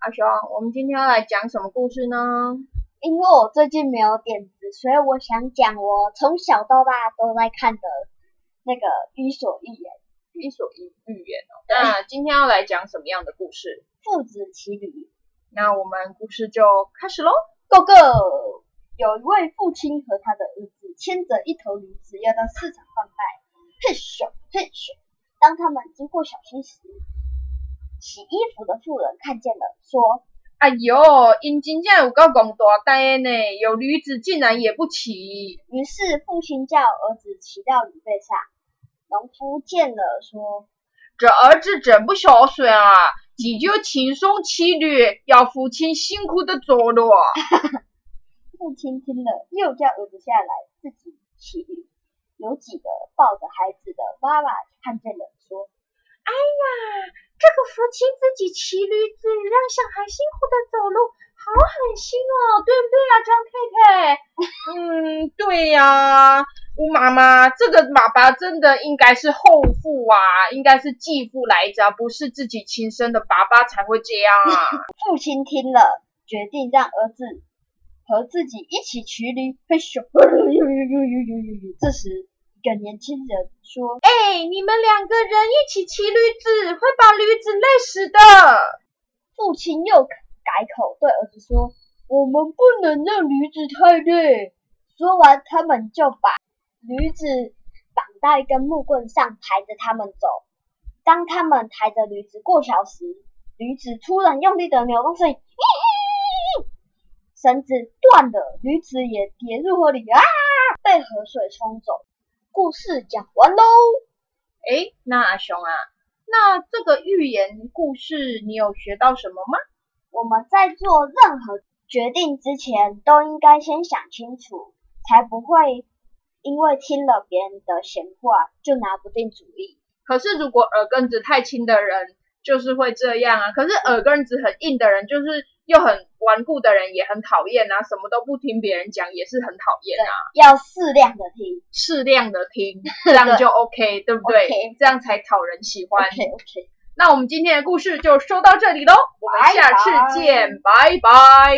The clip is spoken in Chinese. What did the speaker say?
阿雄，我们今天要来讲什么故事呢？因为我最近没有点子，所以我想讲我从小到大都在看的那个《伊索寓言》。伊索寓寓言哦。那今天要来讲什么样的故事？父子骑驴。那我们故事就开始喽。Go go！有一位父亲和他的儿子牵着一头驴子要到市场贩卖。嘿咻嘿咻！当他们经过小溪时，洗衣服的妇人看见了，说：“哎呦，因真正有够公大呆呢，有驴子竟然也不骑。”于是父亲叫儿子骑到驴背上。农夫见了，说：“这儿子真不孝顺啊，急就轻松骑驴，要父亲辛苦的走路。”父亲听了，又叫儿子下来自己骑驴。有几个抱着孩子的妈妈看见了，说：“哎呀！”这个父亲自己骑驴子，让小孩辛苦的走路，好狠心哦，对不对啊，张太太？嗯，对呀，吴妈妈，这个爸爸真的应该是后父啊，应该是继父来着，不是自己亲生的爸爸才会这样啊。父亲听了，决定让儿子和自己一起骑驴。嘿咻，这时。一个年轻人说：“哎，你们两个人一起骑驴子，会把驴子累死的。”父亲又改口对儿子说：“我们不能让驴子太累。”说完，他们就把驴子绑在一根木棍上，抬着他们走。当他们抬着驴子过桥时，驴子突然用力的扭动身，绳子断了，驴子也跌入河里，啊，被河水冲走。故事讲完喽。哎，那阿雄啊，那这个寓言故事你有学到什么吗？我们在做任何决定之前，都应该先想清楚，才不会因为听了别人的闲话就拿不定主意。可是如果耳根子太轻的人，就是会这样啊。可是耳根子很硬的人，就是。又很顽固的人也很讨厌啊，什么都不听别人讲也是很讨厌啊。要适量的听，适量的听，这样就 OK，对不对？这样才讨人喜欢。OK OK。那我们今天的故事就说到这里喽，我们下次见，拜拜。